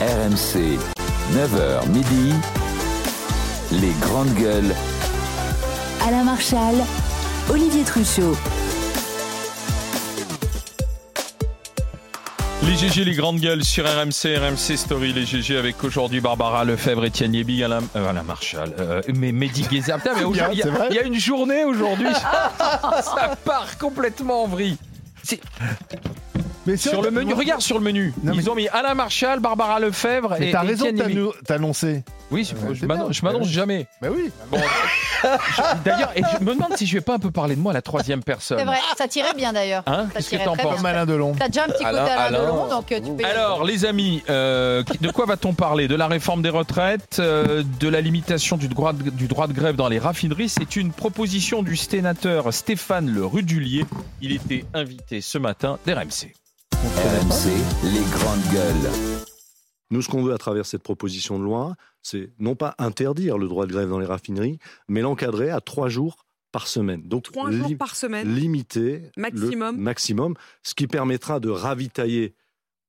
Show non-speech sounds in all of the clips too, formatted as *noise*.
RMC, 9h midi, les grandes gueules. Alain Marchal, Olivier Truchot. Les GG, les grandes gueules sur RMC, RMC Story, les GG avec aujourd'hui Barbara Lefebvre, Étienne Yébig, Alain, euh, Alain Marchal, euh, mais Mehdi Guézard. Putain, mais *laughs* aujourd'hui, il y, a- il y a une journée aujourd'hui, *laughs* ça part complètement en vrille. C'est- Sur le menu, regarde sur le menu. Non, mais- Ils ont mis Alain Marchal, Barbara Lefebvre Mais et t'as raison de Étienne Yébig. t'annou- t'annoncer. Oui, je, Ouais, je c'est m'annon- bien. je m'annonce Ouais. jamais. Bah oui. Bon, je- *laughs* D'ailleurs, et je me demande si je vais pas un peu parler de moi à la troisième personne. C'est vrai, ça tirait bien d'ailleurs. Hein ça Qu'est-ce que tirait t'en très penses bien. Comme Alain Delon. T'as déjà un petit côté Alain- Alain, Alain. Delon, donc euh, tu peux y aller. Alors, les amis, euh, de quoi va-t-on parler? De la réforme des retraites, euh, de la limitation du droit de, du droit de grève dans les raffineries? C'est une proposition du sénateur Stéphane Le Rudulier. Il était invité ce matin d'RMC. RMC, les grandes gueules. Nous, ce qu'on veut à travers cette proposition de loi, c'est non pas interdire le droit de grève dans les raffineries, mais l'encadrer à trois jours par semaine. Donc, Trois jours par semaine. limiter Maximum. le maximum, ce qui permettra de ravitailler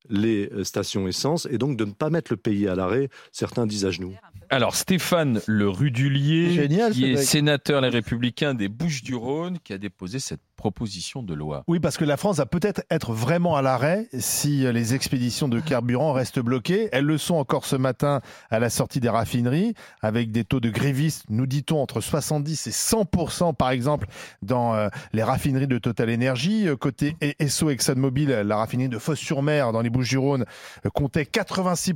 les euh, stations essence et donc de ne pas mettre le pays à l'arrêt. Certains disent à genoux. Alors, Stéphane Le Rudulier, Génial, qui est mec. sénateur Les Républicains des Bouches-du-Rhône, qui a déposé cette proposition de loi. Oui, parce que la France va peut-être être vraiment à l'arrêt si les expéditions de carburant restent bloquées. Elles le sont encore ce matin à la sortie des raffineries, avec des taux de grévistes, nous dit-on, entre 70 et 100 par exemple, dans euh, les raffineries de Total Energy. Euh, Côté E- Esso ExxonMobil, la raffinerie de Fos-sur-Mer, dans les Bouches-du-Rhône, euh, comptait 86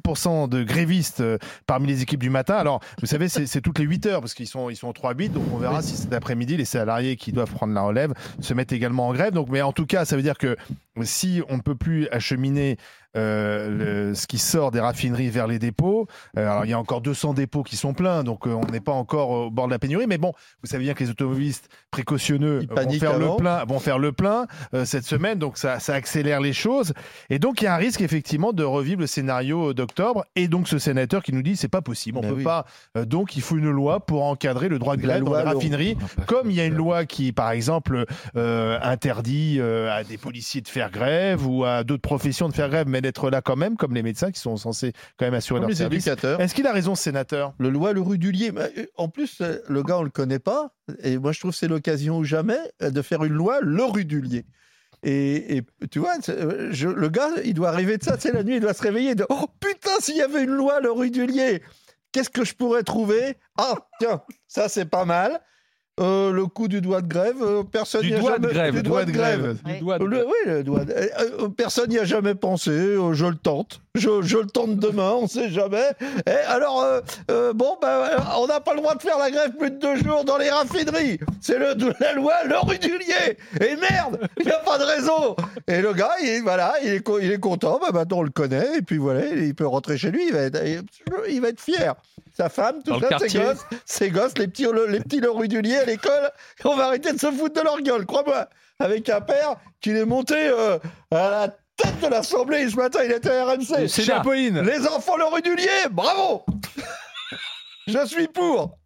de grévistes parmi les équipes du matin. Alors, vous savez, c'est toutes les 8 heures, parce qu'ils sont, ils sont en 3 bits, donc on verra si cet après-midi, les salariés qui doivent prendre la relève se mettent également en grève. Donc, mais en tout cas, ça veut dire que si on ne peut plus acheminer euh, le- ce qui sort des raffineries vers les dépôts, euh, alors il y a encore 200 dépôts qui sont pleins, donc euh, on n'est pas encore au bord de la pénurie. Mais bon, vous savez bien que les automobilistes précautionneux vont faire, le plein, vont faire le plein euh, cette semaine, donc ça, ça accélère les choses. Et donc il y a un risque effectivement de revivre le scénario d'octobre. Et donc ce sénateur qui nous dit c'est pas possible, on Ben peut oui. pas. euh, donc il faut une loi pour encadrer le droit de grève dans les raffineries. Comme il y a une loi qui, par exemple, euh, interdit euh, à des policiers de faire grève ou à d'autres professions de faire grève, d'être là quand même, comme les médecins qui sont censés quand même assurer Comme leur les service. éducateurs. Est-ce qu'il a raison, sénateur? Le loi, le rudulier. Euh, En plus, euh, le gars, on le connaît pas. Et moi, je trouve que c'est l'occasion ou jamais euh, de faire une loi, le rudulier. Et, et tu vois, je- le gars, il doit arriver de ça, c'est la nuit, il doit se réveiller. De, oh putain, s'il y avait une loi, le rudulier, qu'est-ce que je pourrais trouver? Ah, tiens, ça c'est pas mal. Euh, le coup du doigt de grève, euh, personne n'y a doigt de jamais- grève, Du doigt de grève. Du Oui. doigt de- Le- oui, le doigt. de- euh, euh, personne n'y a jamais pensé. euh, je le tente. Je, je le tente demain. On sait jamais. Et alors, euh, euh, bon, ben, euh, on n'a pas le droit de faire la grève plus de deux jours dans les raffineries. C'est le, la loi, le rudulier. Et merde, il n'y a pas de raison. Et le gars, il, voilà, il est, il est content. Ben, maintenant, on le connaît. Et puis voilà, il peut rentrer chez lui. Il va être, il va être fier. Sa femme, tout ça, ses gosses, ses gosses, les petits, les petits le rudulier à l'école. *laughs* On va arrêter de se foutre de leur gueule, crois-moi. Avec un père qui est monté euh, à la tête de l'Assemblée ce matin, il était à RMC. C'est Apolline. Les enfants le rudulier, bravo *laughs* Je suis pour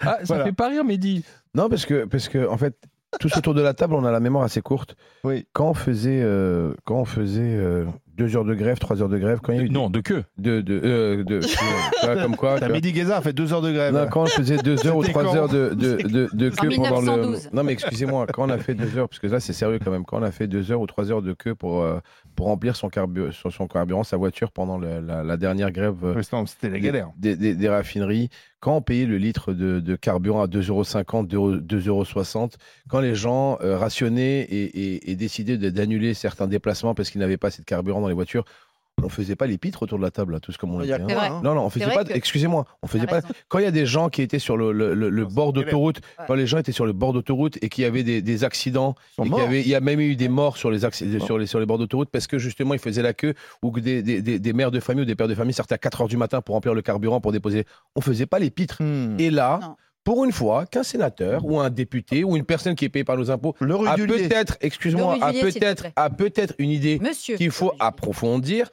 Ah, ça Voilà. fait pas rire, Mehdi. Non, parce que, parce que en fait, tous autour de la table, on a la mémoire assez courte. Oui. Quand on faisait, euh, quand on faisait euh, deux heures de grève, trois heures de grève, quand il y a eu Non, de que de, de, euh, de- tu vois, *laughs* comme quoi. T'as. Mehdi Guézard fait deux heures de grève. Non, quand on faisait deux heures *laughs* ou trois heures de, de, *laughs* de, de En queue pendant le. 1912. Non, mais excusez-moi, quand on a fait deux heures, parce que là c'est sérieux quand même, quand on a fait deux heures ou trois heures de queue pour, euh, pour remplir son, carbu- son, son carburant, sa voiture pendant le- la, la dernière grève euh, C'était la des, galère. des, des- des raffineries, quand on payait le litre de, de carburant à 2,50 euros, 2,60 euros, quand les gens euh, rationnaient et, et- et décidaient de- d'annuler certains déplacements parce qu'ils n'avaient pas assez de carburant dans les voitures, on faisait pas les pitres autour de la table, là, tous comme on Il y était. a hein. Hein Non, non, on faisait pas. que- Excusez-moi, on faisait pas. raison. Quand il y a des gens qui étaient sur le, le- le- le Non, c'est bord d'autoroute, Ouais. quand les gens étaient sur le bord d'autoroute et qu'il y avait des, des accidents, qu'il y avait, il y a même eu des morts sur les, sur les, sur les bords d'autoroute parce que justement ils faisaient la queue ou que des, des, des- des mères de famille ou des pères de famille sortaient à 4 heures du matin pour remplir le carburant pour déposer. On faisait pas les pitres. Hmm. Et là, Non. Pour une fois, qu'un sénateur ou un député ou une personne qui est payée par nos impôts Le a peut-être, excuse-moi, a peut-être, a peut-être une idée qu'il faut approfondir.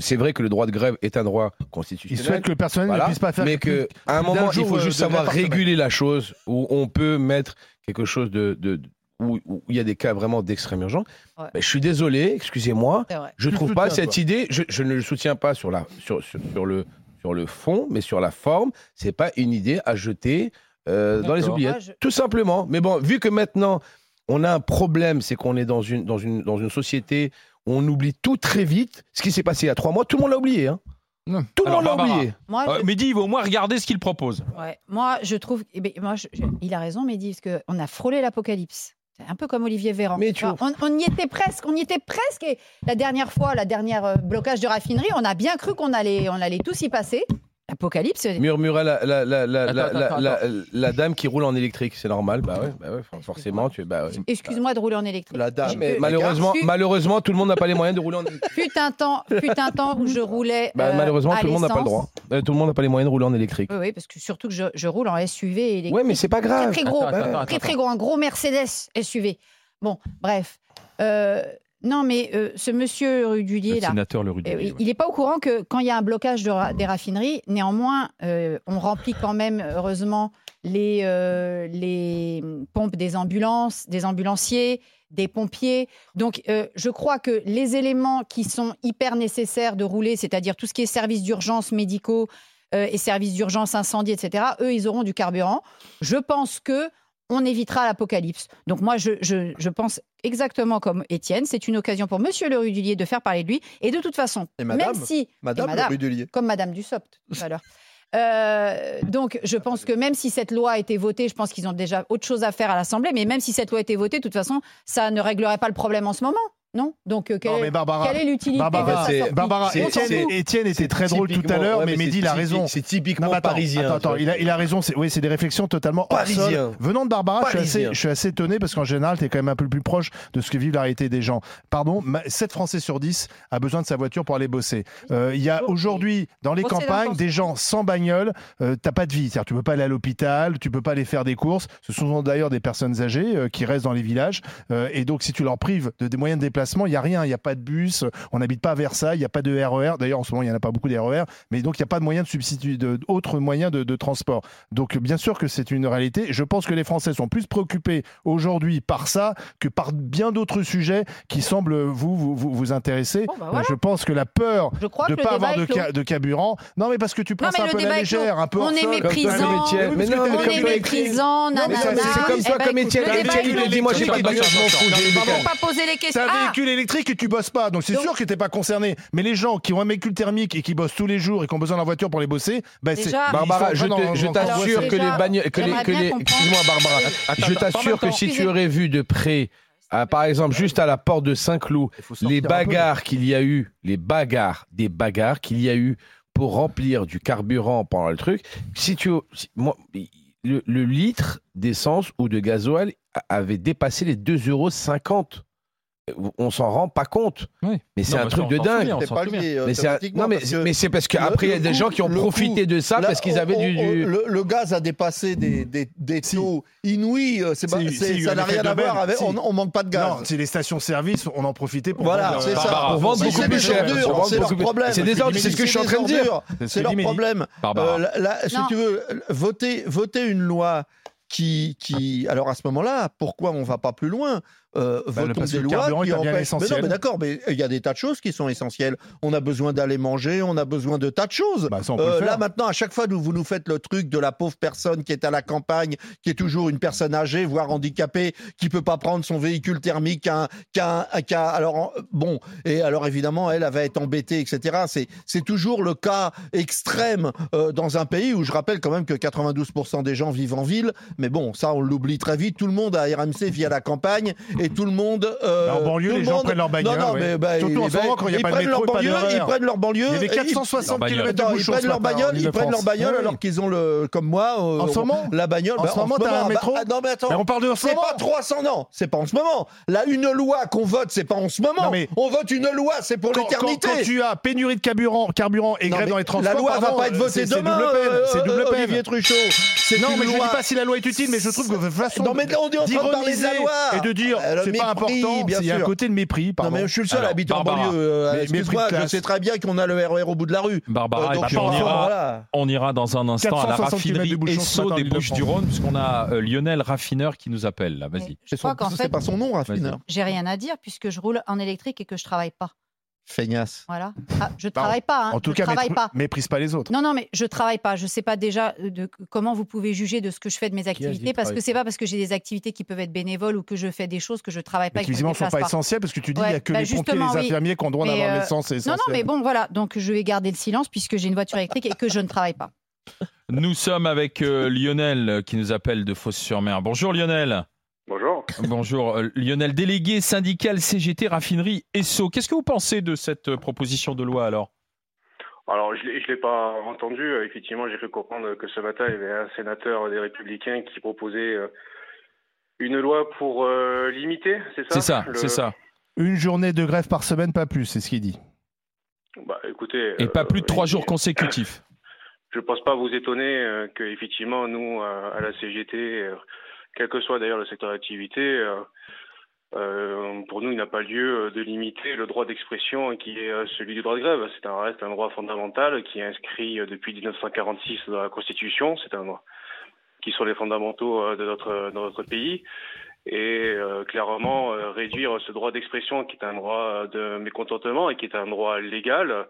C'est vrai que le droit de grève est un droit Il constitutionnel. souhaite que le personnel Voilà. ne puisse pas faire mais qu'à un moment, il faut juste savoir réguler la chose où on peut mettre quelque chose de, de- où où il y a des cas vraiment d'extrême urgence, Ouais. ben, je suis désolé, excusez-moi, je Tu trouve pas soutiens, cette idée, je, je ne le soutiens pas sur, la, sur, sur, sur le, sur le fond, mais sur la forme, c'est pas une idée à jeter euh, dans les oubliettes. Je- Tout simplement. Mais bon, vu que maintenant, on a un problème, c'est qu'on est dans une, dans, une, dans une société où on oublie tout très vite. Ce qui s'est passé il y a trois mois, tout le monde l'a oublié. Hein. Tout le monde l'a oublié. Moi, Euh, je- Mehdi, il va au moins regarder ce qu'il propose. Ouais. Moi, je trouve. eh ben, moi, je- il a raison, Mehdi, parce qu'on a frôlé l'apocalypse. C'est un peu comme Olivier Véran. Mais tu- Enfin, on, on y était presque. On y était presque. Et la dernière fois, la dernière euh, blocage de raffinerie, on a bien cru qu'on allait, on allait tous y passer. L'apocalypse. Murmura la, la, la, la, Attends, la, attends, la, attends, la- la dame qui roule en électrique, c'est normal. Bah ouais, bah ouais for- forcément. Tu, bah ouais. Excuse-moi de rouler en électrique. La dame. Mais malheureusement, fut- malheureusement, tout le monde n'a pas les moyens de rouler en électrique. Fut un temps, fut un temps où je roulais. Bah, euh, malheureusement, à tout le monde n'a pas le droit. Euh, tout le monde n'a pas les moyens de rouler en électrique. Oui, oui, parce que surtout que je, je roule en SUV électrique. Ouais, mais c'est pas très grave. très gros, Attends, attends, attends, très très gros, un gros Mercedes SUV. Bon, bref. Euh, non, mais euh, ce monsieur Rudulier Le là, sénateur Le euh, ouais. il n'est pas au courant que quand il y a un blocage de ra- des raffineries, néanmoins, euh, on remplit quand même, heureusement, les, les pompes des ambulances, des ambulanciers, des pompiers. Donc, je crois que les éléments qui sont hyper nécessaires de rouler, c'est-à-dire tout ce qui est services d'urgence médicaux et services d'urgence incendie, etc., eux, ils auront du carburant. Je pense que on évitera l'apocalypse. Donc moi, je, je- je pense exactement comme Étienne, c'est une occasion pour Monsieur le Rudulier de faire parler de lui. Et de toute façon, Et madame même si... Madame, madame, le comme Madame Dussopt tout à l'heure. Euh, donc, je pense que même si cette loi a été votée, je pense qu'ils ont déjà autre chose à faire à l'Assemblée, mais même si cette loi a été votée, de toute façon, ça ne réglerait pas le problème en ce moment, non Donc, euh, quelle, Non, est- mais Barbara, quelle est l'utilité Barbara, de Barbara. Étienne était très drôle tout à l'heure, Ouais, mais Mehdi, il a raison. C'est typiquement Non, attends, parisien. Attends, il a, il a raison. C'est, oui, c'est des réflexions totalement hors sol. Parisien. Venant de Barbara, je suis, assez, je suis assez étonné parce qu'en général, tu es quand même un peu plus proche de ce que vivent la réalité des gens. Pardon, ma- 7 Français sur 10 a besoin de sa voiture pour aller bosser. Euh, Il y a aujourd'hui, dans les campagnes, des gens sans bagnole. Euh, t'as pas de vie. C'est-à-dire, tu peux pas aller à l'hôpital, tu peux pas aller faire des courses. Ce sont d'ailleurs des personnes âgées euh, qui restent dans les villages. Euh, et donc, si tu leur prives de, des moyens de déplacement, il y a rien. Il n'y a pas de bus. On n'habite pas à Versailles. Il n'y a pas de RER. D'ailleurs, en ce moment, il n'y en a pas beaucoup des RER. Mais donc, il n'y a pas de moyens de substituer, d'autres moyens de, de transport. Donc, bien sûr que c'est une réalité. Je pense que les Français sont plus préoccupés aujourd'hui par ça que par bien d'autres sujets qui semblent vous vous, vous, vous intéresser. Bon, bah voilà. Je pense que la peur Je crois de ne pas avoir de, ca- carburant. Non, mais parce que tu prends Non, ça mais un peu la légère, un peu On est méprisant. Mais non, On est méprisant, c'est comme toi, comme Étienne. Étienne, il dit, moi, j'ai pas de bagnole, je m'en fous. pas poser les questions. Ah, véhicule électrique et tu bosses pas, donc c'est Donc- sûr que t'es pas concerné. Mais les gens qui ont un véhicule thermique et qui bossent tous les jours et qui ont besoin de leur voiture pour les bosser, bah c'est. Déjà- Barbara, je te- t'assure que les bagnoles, que les, j'aimerais que bien les, comprendre. excuse-moi Barbara, Attends, je t'assure que si tu aurais vu de près, ah, par exemple juste à la porte de Saint-Cloud, les bagarres qu'il y a eu, les bagarres, des bagarres qu'il y a eu pour remplir du carburant pendant le truc, si tu, si- moi, le, le litre d'essence ou de gasoil a- avait dépassé les 2,50 euros. On s'en rend pas compte, Oui. mais c'est un mais truc de dingue. pas lié Mais c'est un- non mais c'est parce qu'après il y a des gens qui ont profité de ça Là, parce qu'ils avaient du, on- du- Le, le gaz a dépassé des, des, des Si. taux inouïs. euh, C'est pas- Si, ça n'a rien à voir avec. si. On, on manque pas de gaz. Non, c'est les stations-service, on en profitait pour. Voilà, vendre, euh, ça. Pour vendre beaucoup plus cher. C'est leur problème. C'est des ordures, c'est ce que je suis en train de dire. C'est leur problème. Euh, si tu veux, voter, voter une loi qui, qui. Alors à ce moment-là, pourquoi on va pas plus loin? Euh, Bah, Votons des lois qui empêchent. Mais non, mais d'accord, mais il y a des tas de choses qui sont essentielles. On a besoin d'aller manger, on a besoin de tas de choses. Bah, ça, Euh, là maintenant, à chaque fois, nous, vous nous faites le truc de la pauvre personne qui est à la campagne, qui est toujours une personne âgée, voire handicapée, qui peut pas prendre son véhicule thermique, qu'un, qu'un- alors en- bon, et alors évidemment, elle, elle va être embêtée, etc. C'est, c'est toujours le cas extrême euh, dans un pays où je rappelle quand même que 92% des gens vivent en ville, mais bon, ça on l'oublie très vite. Tout le monde à RMC vit à la campagne et tout le monde. euh, Bah, en banlieue, les gens prennent leur bagnole, Non, non, mais bah, Surtout en ce moment, quand il y a ils pas de prennent métro leur et pas de banlieue, RER. Ils prennent leur banlieue. Il y avait et ils- 460 Leur km de ils prennent leur bagnole, ils prennent leur bagnole alors qu'ils ont le, comme moi, euh, En ce moment la bagnole. En bah, ce moment, t'as un bah, métro ah, non mais attends, Mais on parle de c'est pas 300 non, c'est pas en ce moment. Là, une loi qu'on vote, c'est pas en ce moment. On vote une loi, c'est pour l'éternité. quand- tu as pénurie de carburant, carburant et grève dans les transports, la loi va pas être votée c'est- c'est demain. double peine. euh, C'est double euh, peine. Olivier Truchot. C'est Non, mais je ne dis pas si la loi est utile, mais je trouve que façon Non, mais là, on est en train de parler de la d'ironiser loi. et de dire Euh, c'est pas important. bien Il y a un sûr. côté de mépris. Non, Pardon. mais je suis le seul habiter en banlieue. euh, de je sais très bien qu'on a le RER au bout de la rue. Barbara, Euh, et donc, puis on ira, voilà. on ira dans un instant à la 400 centimètres raffinerie Esso des. Bouches-du-Rhône, puisqu'on a euh, Lionel Raffineur qui nous appelle. Là, vas-y. Je C'est crois qu'en c'est fait, pas son nom, raffineur. j'ai rien à dire puisque je roule en électrique et que je travaille pas. Feignasse. Voilà. Ah, je Bah, travaille pas. hein. En tout je cas, travaille pas. méprise pas les autres. Non, non, mais je travaille pas. Je sais pas déjà euh, de comment vous pouvez juger de ce que je fais de mes activités parce que c'est pas parce que j'ai des activités qui peuvent être bénévoles ou que je fais des choses que je travaille pas Mais visiblement ne sont pas pas. essentiels parce que tu dis il y Ouais, a que bah, les pompiers les oui. infirmiers qui ont le droit d'avoir euh, l'essence. Non, non, mais bon, voilà. Donc je vais garder le silence puisque j'ai une voiture *laughs* électrique et que je ne travaille pas. Nous sommes avec euh, Lionel euh, qui nous appelle de Fos-sur-Mer. Bonjour Lionel. Bonjour. Bonjour euh, Lionel, délégué syndical CGT Raffinerie Esso. Qu'est-ce que vous pensez de cette euh, proposition de loi alors? Alors, je ne l'ai pas entendu. Euh, Effectivement, j'ai cru comprendre que ce matin, il y avait un sénateur des Républicains qui proposait une loi pour euh, limiter, c'est ça? C'est ça, le- c'est ça. Une journée de grève par semaine, pas plus, c'est ce qu'il dit. Bah, écoutez. Et pas plus de trois jours consécutifs. *coughs* Je ne pense pas vous étonner euh, que, effectivement, nous, à la CGT, euh, quel que soit d'ailleurs le secteur d'activité, euh, euh, pour nous, il n'a pas lieu euh, de limiter le droit d'expression qui est celui du droit de grève. C'est un reste un droit fondamental qui est inscrit depuis 1946 dans la Constitution. C'est un droit qui sont les fondamentaux de notre, de notre pays. Et euh, clairement, euh, réduire ce droit d'expression qui est un droit de mécontentement et qui est un droit légal,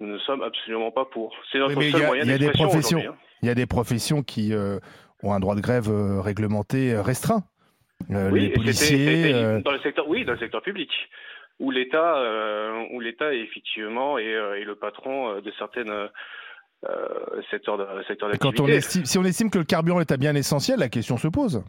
nous ne sommes absolument pas pour. C'est notre Oui, seul y a- moyen d'expression hein. Il y a des professions qui euh, ont un droit de grève euh, réglementé euh, restreint. Euh, Oui, les policiers. dans le secteur, oui, dans le secteur public, où l'État, euh, où l'État effectivement est, est le patron de certaines euh, secteurs de- secteurs quand on d'activité. estime, si on estime que le carburant est un bien essentiel, la question se pose.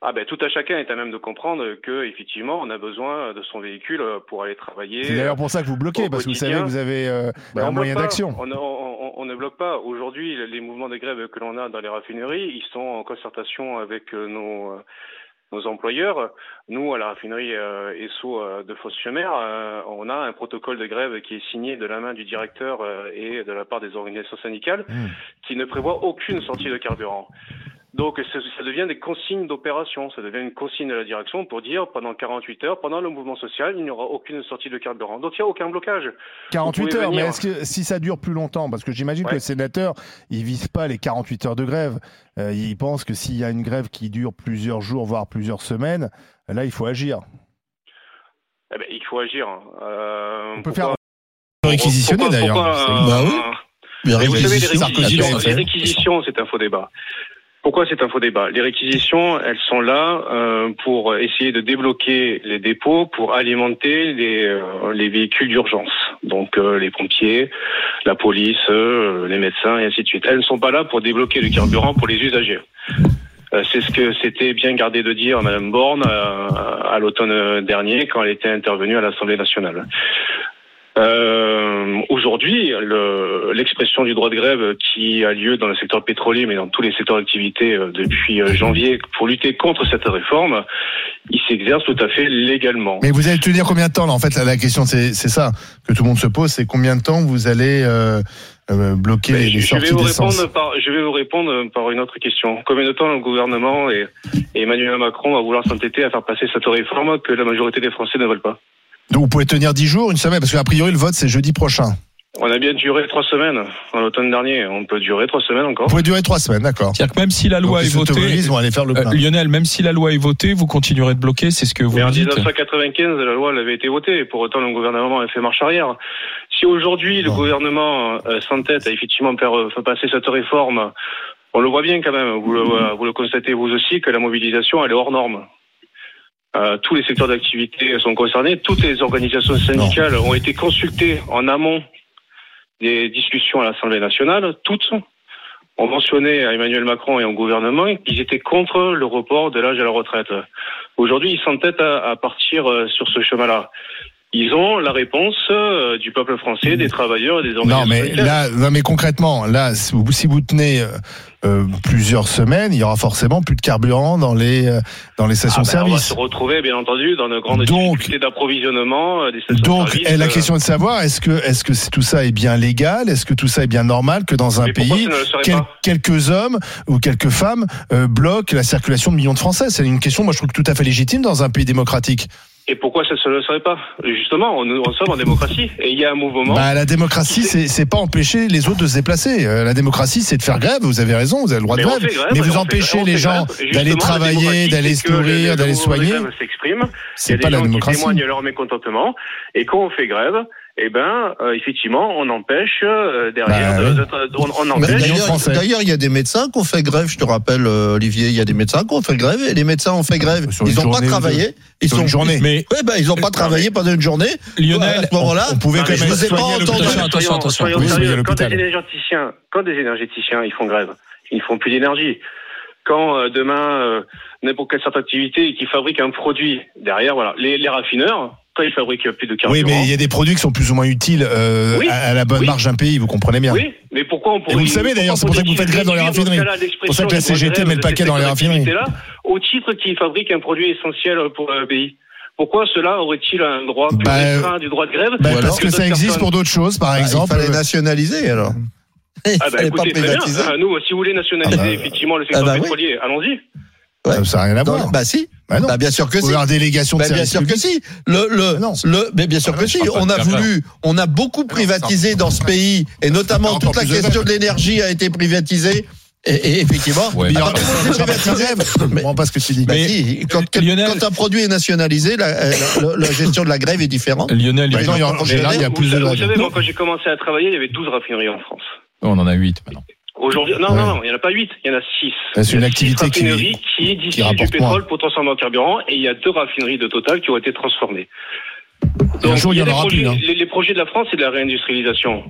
Ah ben tout à chacun est à même de comprendre que effectivement on a besoin de son véhicule pour aller travailler. C'est d'ailleurs pour ça que vous bloquez, parce que vous savez que vous avez euh, Ben, un moyen d'action. On, on- on- on ne bloque pas. Aujourd'hui, les mouvements de grève que l'on a dans les raffineries, ils sont en concertation avec euh, nos, euh, nos employeurs. Nous, à la raffinerie euh, Esso euh, de Fos-sur-Mer, euh, on a un protocole de grève qui est signé de la main du directeur et de la part des organisations syndicales Mmh. qui ne prévoit aucune sortie de carburant. Donc ça, devient des consignes d'opération, ça devient une consigne de la direction pour dire pendant 48 heures, pendant le mouvement social, il n'y aura aucune sortie de carburant. Donc il n'y a aucun blocage. 48 pouvez heures, mais est-ce que si ça dure plus longtemps, parce que j'imagine que Ouais. le sénateur, il vise pas les 48 heures de grève, euh, il pense que s'il y a une grève qui dure plusieurs jours, voire plusieurs semaines, là il faut agir. Eh ben, il faut agir. Euh, On peut pourquoi- faire réquisitionner d'ailleurs. Bah oui. Mais vous savez, les les réquisitions, c'est un faux débat. Pourquoi c'est un faux débat Les réquisitions, elles sont là euh, pour essayer de débloquer les dépôts pour alimenter les, euh, les véhicules d'urgence. Donc euh, les pompiers, la police, les médecins et ainsi de suite. Elles ne sont pas là pour débloquer le carburant pour les usagers. C'est ce que s'était bien gardé de dire Madame Borne à l'automne dernier quand elle était intervenue à l'Assemblée nationale. Euh, Aujourd'hui, le- l'expression du droit de grève qui a lieu dans le secteur pétrolier, mais dans tous les secteurs d'activité euh, depuis euh, janvier, pour lutter contre cette réforme, il s'exerce tout à fait légalement. Mais vous allez tenir combien de temps là En fait, la, la question c'est c'est ça que tout le monde se pose, c'est combien de temps vous allez euh, euh, bloquer Mais les, je, je vais sorties vous répondre par, je vais vous répondre par une autre question. Combien de temps le gouvernement et, et Emmanuel Macron va vouloir s'entêter à faire passer cette réforme que la majorité des Français ne veulent pas? Donc vous pouvez tenir 10 jours, une semaine, parce qu'a priori le vote c'est jeudi prochain. On a bien duré trois semaines en l'automne dernier. On peut durer trois semaines encore. Vous pouvez durer 3 semaines, d'accord. C'est-à-dire que même si la loi est votée, vont aller faire le euh. Lionel, même si la loi est votée, vous continuerez de bloquer, c'est ce que vous Mais en me dites 1995, la loi elle avait été votée. Pour autant, le gouvernement a fait marche arrière. Si aujourd'hui le gouvernement euh, s'entête à effectivement faire, euh, faire passer cette réforme, on le voit bien quand même. Vous le, euh, vous le constatez vous aussi que la mobilisation elle est hors norme. Euh, tous les secteurs d'activité sont concernés. Toutes les organisations syndicales ont été consultées en amont des discussions à l'Assemblée nationale. Toutes ont mentionné à Emmanuel Macron et au gouvernement qu'ils étaient contre le report de l'âge à la retraite. Aujourd'hui, ils s'entêtent à, à partir euh, sur ce chemin-là. ils ont la réponse euh, du peuple français, des travailleurs, des organisations. Non, mais là, non, mais concrètement, là, si vous tenez euh, plusieurs semaines, il y aura forcément plus de carburant dans les euh, dans les Ah ben, on va stations-service. se retrouver, bien entendu, dans de grandes Donc- difficultés d'approvisionnement euh, Donc, stations-service. eh, la question est de savoir est-ce que est-ce que tout ça est bien légal Est-ce que tout ça est bien normal que dans un pays quel- quelques hommes ou quelques femmes bloquent la circulation de millions de Français? C'est une question, moi, je trouve tout à fait légitime dans un pays démocratique. Et pourquoi ça ne le serait pas? Justement, on, on sommes en démocratie et il y a un mouvement. Bah, la démocratie, c'est pas empêcher les autres de se déplacer. Euh, la démocratie, c'est de faire grève. Vous avez raison, vous avez le droit Mais de grève. mais vous empêchez les gens d'aller travailler, d'aller se nourrir, le d'aller soigner. Il y C'est a pas des la gens qui démocratie. témoignent leur mécontentement. Et quand on fait grève, eh ben, euh, effectivement, on empêche euh, derrière. Bah, de- oui. de- on, on empêche. D'ailleurs, il y a des médecins qui ont fait grève. Je te rappelle, euh, Olivier, il y a des médecins qui ont fait grève et les médecins ont fait grève. Sur une Ils n'ont pas travaillé. Ils Sur sont une journée. Mais Ouais, ben, ils n'ont pas travaillé pendant une journée. Lionel, à ce moment-là, on pouvait Non, quand mais même je vous ai pas entendu. Attention, attention, Soyons- attention. Quand des énergéticiens, quand des énergéticiens, ils font grève, ils font plus d'énergie. Quand euh, demain euh, n'importe quelle sorte d'activité qui fabrique un produit derrière, voilà, les, les raffineurs, quand ils fabriquent plus de Oui, carburant. mais il y a des produits qui sont plus ou moins utiles euh, Oui. à, à la bonne Oui. marge d'un pays, vous comprenez bien. Oui, mais pourquoi on pourrait. vous le savez, d'ailleurs, c'est pour ça que vous faites grève dans les raffineries. C'est pour ça que la CGT met le paquet dans les raffineries. Là, au titre qu'ils fabriquent un produit essentiel pour le pays. Pourquoi cela aurait-il un droit plus Bah, restreint du droit de grève Bah, parce que ça existe personnes pour d'autres choses, par Bah, exemple. il fallait nationaliser alors. Il Ah bah *laughs* écoutez, très bien. Ah, nous, si vous voulez nationaliser Ah bah, effectivement le secteur ah bah oui. pétrolier, allons-y. Ça ça n'a rien à voir. bah si. Bah non. Bah bien sûr que si. délégation de Bah, bien sûr que si. Le, le, Mais non. le, mais bien sûr Ah que si. On a voulu, on a beaucoup privatisé dans ce pays, et notamment toute la question de l'énergie a été privatisée. Et, et effectivement, Ouais, Mais bah. Je comprends pas ce que tu dis. bah Mais- si, quand, Lionel- quand un produit est nationalisé, la, la- la gestion de la grève est différente. Lionel, Bah il y a- en général, il y a Vous, plus de vous savez, moi, quand j'ai commencé à travailler, il y avait 12 raffineries en France. on en a 8 maintenant. Aujourd'hui, non, Ouais. non, non, il n'y en a pas 8, il y en a 6. Bah, c'est une activité qui- raffineries qui, distillent du rapporte pétrole moins. pour transformer en carburant et il y a deux raffineries de Total qui ont été transformées. Et un jour, il y en des aura projets, plus, hein. les, les projets de la France, c'est de la réindustrialisation.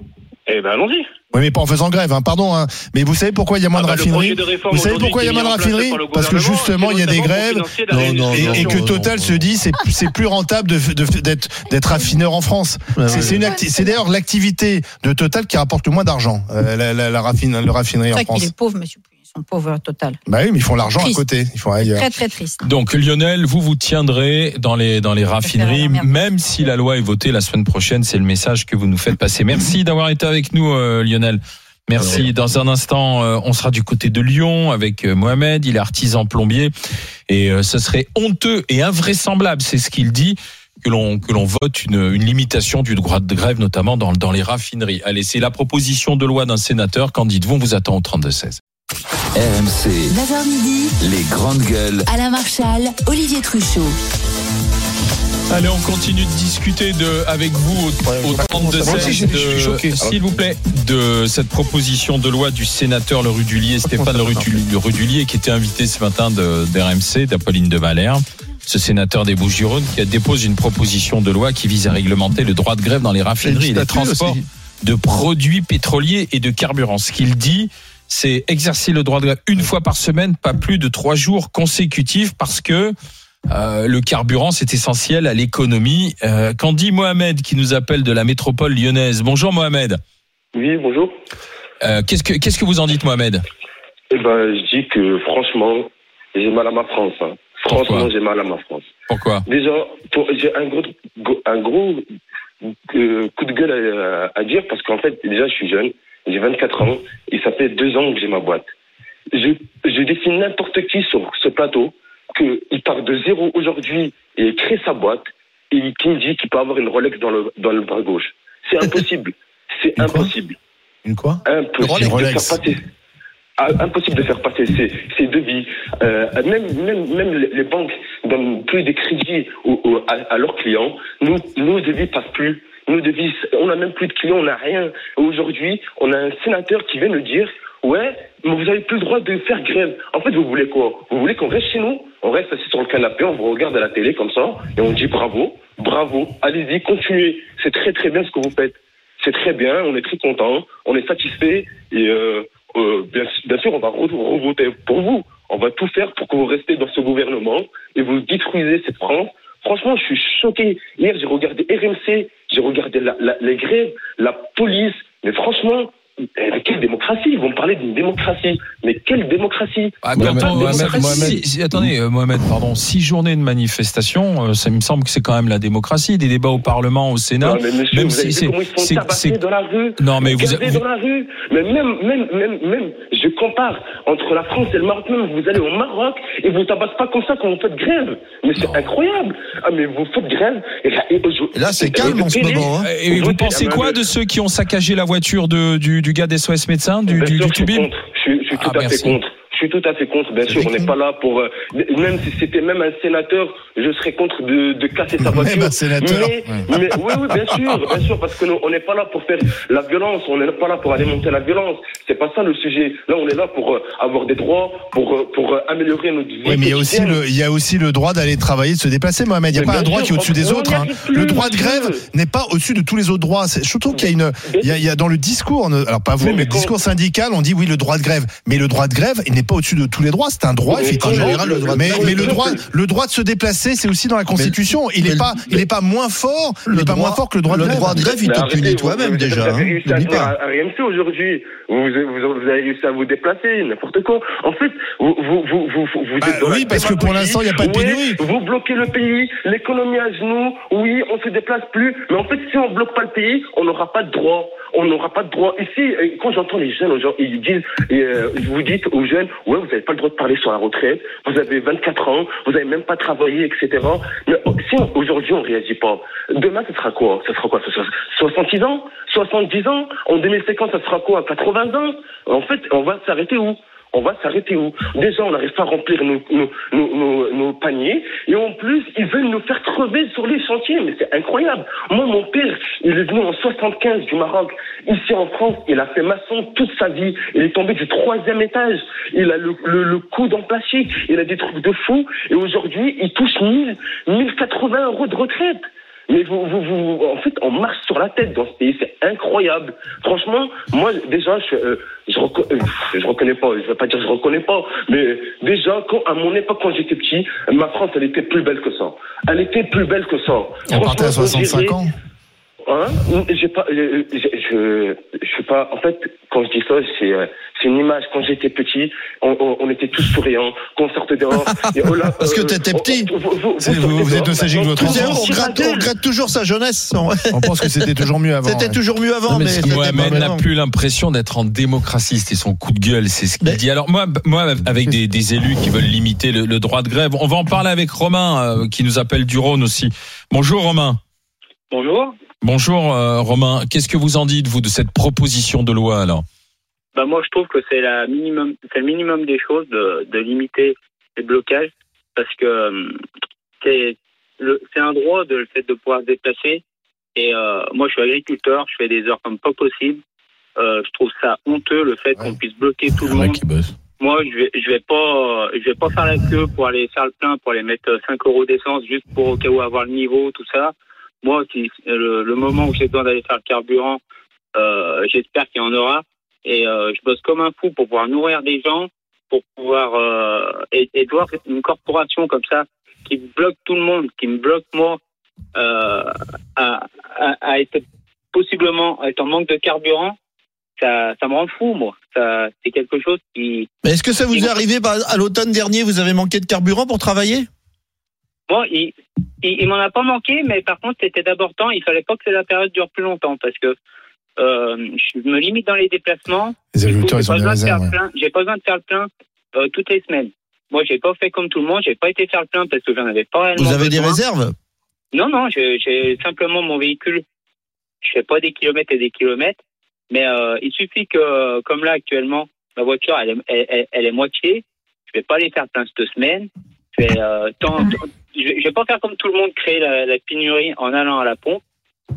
Eh ben, allons-y. Oui, mais pas en faisant grève, hein, pardon. Hein. Mais vous savez pourquoi il y a moins Ah de bah, projet de Vous savez pourquoi il y a moins de raffineries par Parce que justement, c'est il y a des grèves Non, non, et, et réindustrialisation. que Total se dit c'est c'est plus rentable de- de- d'être d'être raffineur en France. C'est c'est une c'est d'ailleurs l'activité de Total qui rapporte le moins d'argent, euh, la, la, la raffine- le raffinerie C'est en vrai qu'il France. est pauvre, monsieur. Ils sont pauvres total. Bah oui, mais ils font l'argent à côté. Ils font ailleurs. Très, très triste. Donc Lionel, vous vous tiendrez dans les dans les raffineries, même si la loi est votée la semaine prochaine. C'est le message que vous nous faites passer. Merci *laughs* d'avoir été avec nous, euh, Lionel. Merci. Dans un instant, euh, on sera du côté de Lyon avec euh, Mohamed. Il est artisan plombier et ce serait honteux et invraisemblable, c'est ce qu'il dit, que l'on que l'on vote une, une limitation du droit de grève, notamment dans dans les raffineries. Allez, c'est la proposition de loi d'un sénateur. Qu'en dites-vous? On vous attend au 32 16. RMC, 9h midi, les grandes gueules. Alain Marchal, Olivier Truchot. Allez, on continue de discuter de, avec vous au, au 32 Moi aussi, je- je suis choqué. s'il vous plaît, de cette proposition de loi du sénateur Le Rudulier, Stéphane Le Rudulier, qui était invité ce matin de- d'RMC, d'Apolline de Valère. Ce sénateur des Bouches-du-Rhône qui a déposé une proposition de loi qui vise à réglementer le droit de grève dans les raffineries et les transports aussi. de produits pétroliers et de carburant. Ce qu'il dit, c'est exercer le droit de grève une fois par semaine, pas plus de trois jours consécutifs, parce que euh, le carburant, c'est essentiel à l'économie. Euh, Qu'en dit Mohamed, qui nous appelle de la métropole lyonnaise Bonjour Mohamed. Oui, bonjour. Euh, Qu'est-ce que qu'est-ce que vous en dites, Mohamed? Eh ben, je dis que franchement, j'ai mal à ma France. hein. Franchement, j'ai mal à ma France. Pourquoi? Déjà, pour- j'ai un gros, un gros euh, coup de gueule à, à dire parce qu'en fait, déjà, je suis jeune, j'ai 24 ans et ça fait deux ans que j'ai ma boîte. Je, je défie n'importe qui sur ce plateau qu'il part de zéro aujourd'hui et crée sa boîte et qui me dit qu'il peut avoir une Rolex dans le, dans le bras gauche. C'est impossible. *laughs* C'est Une quoi impossible. Une quoi Impossible Une de faire passer. Ah, Impossible de faire passer ces, ces devis. Euh, même, même, même les banques donnent plus des crédits aux- aux- à, à leurs clients. Nous, nos devis passent plus. Nos devis, on n'a même plus de clients, on n'a rien. Aujourd'hui, on a un sénateur qui vient nous dire Ouais, mais vous avez plus le droit de faire grève. En fait, vous voulez quoi? Vous voulez qu'on reste chez nous? On reste assis sur le canapé, on vous regarde à la télé comme ça, et on dit bravo, bravo, allez-y, continuez. C'est très très bien ce que vous faites. C'est très bien, on est très content, on est satisfait, et euh, euh, bien, sûr, on va re- revoter pour vous. On va tout faire pour que vous restez dans ce gouvernement et vous détruisez cette France. Franchement, je suis choqué. Hier, j'ai regardé RMC, j'ai regardé la- la- les grèves, la police. Mais franchement, eh, quelle démocratie? Ils vont me parler d'une démocratie. Mais quelle démocratie? Ah, Mohamed, si- attendez, euh, Mohamed, pardon, six journées de manifestation, euh, ça me semble que c'est quand même la démocratie, des débats au Parlement, au Sénat. Non, mais monsieur, même vous avez si vu c'est, comment ils c'est- dans la rue? Non, mais vous, vous- dans la rue. Mais même, même, même, même, je compare entre la France et le Maroc. Même vous allez au Maroc et vous tabassez pas comme ça quand vous faites grève. Mais c'est incroyable. Ah, mais vous faites grève. Et là, et aujourd'hui- Et là, c'est calme en ce moment, hein. et vous pensez ah, quoi mais- de ceux qui ont saccagé la voiture de, du, du gars d'SOS médecin, du, Bien du, sûr, du je suis contre. Je suis, je suis tout Ah, à merci. fait contre. Je suis tout à fait contre. Bien sûr, on n'est pas là pour. euh, même si c'était même un sénateur, je serais contre de, de casser sa voiture. Même un sénateur. Mais, mais- oui, oui, bien sûr, bien sûr, parce que nous, on n'est pas là pour faire la violence. On n'est pas là pour alimenter la violence. C'est pas ça le sujet. Là, on est là pour euh, avoir des droits, pour euh, pour améliorer notre vie. Oui, mais il y a aussi le, il y a aussi le droit d'aller travailler, de se déplacer, Mohamed. Il n'y a Mais pas un droit sûr, qui est au-dessus des autres. hein. plus, Le droit de grève n'est pas au-dessus de tous les autres droits. Je trouve qu'il y a une, il y a, il y a dans le discours, alors pas vous, Mais- le discours syndical, on dit oui le droit de grève, mais le droit de grève, il n'est pas au-dessus de tous les droits. C'est un droit, Mais effectivement. en général, le droit de mais, le le droit, le droit de se déplacer, c'est aussi dans la Constitution. Il n'est le- pas, il est pas moins fort, il Le n'est pas moins fort que le droit de le grève. droit de grève, il te punit toi-même déjà. Vous avez hein. réussi à RMC aujourd'hui. Vous, vous, vous avez réussi à vous déplacer, n'importe quoi. En fait, vous, vous, vous, vous, vous Bah êtes oui, parce que pour l'instant, il n'y a pas de pénurie. Vous bloquez le pays, l'économie à genoux. Oui, on se déplace plus. Mais en fait, si on bloque pas le pays, on n'aura pas de droit. On n'aura pas de droit. Ici, euh, quand j'entends les jeunes, aujourd'hui, ils disent, euh, vous dites aux jeunes, ouais, vous n'avez pas le droit de parler sur la retraite. Vous avez 24 ans, vous n'avez même pas travaillé, etc. Mais euh, si aujourd'hui on réagit pas, demain ce sera quoi? Ce sera quoi? Ce sera 66 ans? 70 ans? En 2050, ça sera quoi? 80 ans? En fait, on va s'arrêter où? On va s'arrêter où Déjà, on n'arrive pas à remplir nos, nos, nos, nos- paniers, et en plus, ils veulent nous faire crever sur les chantiers, mais c'est incroyable. Moi, mon père, il est venu en 75 du Maroc. Ici en France, il a fait maçon toute sa vie. Il est tombé du troisième étage. Il a le, le, le coude en plastique. Il a des trucs de fou. Et aujourd'hui, il touche 1000, 1080 euros de retraite. Mais vous, vous, vous, en fait, on marche sur la tête dans ce pays, c'est incroyable. Franchement, moi, déjà, je, euh, je, reco- euh, je reconnais pas, je vais pas dire je reconnais pas, mais déjà, quand, à mon époque, quand j'étais petit, ma France, elle était plus belle que ça. Elle était plus belle que ça. On partait à Franchement, on 65 dirait- ans. Hein J'ai pas, euh, je, je, je suis pas. En fait, quand je dis ça, c'est, euh, c'est une image. Quand j'étais petit, on, on, on était tous souriants. Quand on sortait dehors, *laughs* et oh là, Parce que euh, t'étais petit. on- vous, vous- êtes nostalgique de votre le on regrette toujours sa jeunesse. *laughs* On pense que c'était toujours mieux avant. C'était ouais. toujours mieux avant, Non, mais mais Mohamed n'a plus l'impression d'être en démocratie, c'était son coup de gueule, c'est ce qu'il Mais- dit. Alors moi, moi, avec des, des élus qui veulent limiter le, le droit de grève, on va en parler avec Romain euh, qui nous appelle du Rhône aussi. Bonjour Romain. Bonjour. Bonjour euh, Romain. Qu'est-ce que vous en dites vous de cette proposition de loi alors? Bah moi, je trouve que c'est la minimum, c'est le minimum des choses de, de limiter les blocages parce que euh, c'est le, c'est un droit de le fait de pouvoir se déplacer. Et euh, moi, je suis agriculteur, je fais des heures comme pas possible. Euh, je trouve ça honteux le fait qu'on puisse bloquer tout le monde. Moi, je vais, je vais pas, je vais pas faire la queue pour aller faire le plein, pour aller mettre 5 euros d'essence juste pour au cas où avoir le niveau, tout ça. Moi, si, le, le moment où j'ai besoin d'aller faire le carburant, euh, j'espère qu'il y en aura. Et euh, je bosse comme un fou pour pouvoir nourrir des gens, pour pouvoir euh, et, et de voir une corporation comme ça qui bloque tout le monde, qui me bloque moi, à, à, à être possiblement être en manque de carburant, ça, ça me rend fou, moi. Ça, c'est quelque chose qui, Mais est-ce que ça vous est arrivé à l'automne dernier Vous avez manqué de carburant pour travailler? Bon, il, il, il m'en a pas manqué, mais par contre, c'était d'abord temps. Il fallait pas que la période dure plus longtemps parce que euh, je me limite dans les déplacements. Les j'ai pas besoin de faire le ouais. plein. J'ai pas besoin de faire le plein euh, toutes les semaines. Moi, j'ai pas fait comme tout le monde. J'ai pas été faire le plein parce que j'en avais pas réellement Vous avez des réserves? Non, non, j'ai j'ai simplement mon véhicule. Je fais pas des kilomètres et des kilomètres, mais euh, il suffit que, comme là actuellement, ma voiture, elle est, elle, elle- elle est moitié. Je vais pas aller faire plein cette semaine. Je vais, euh, tant- tant- je vais je vais pas faire comme tout le monde, créer la, la pénurie en allant à la pompe.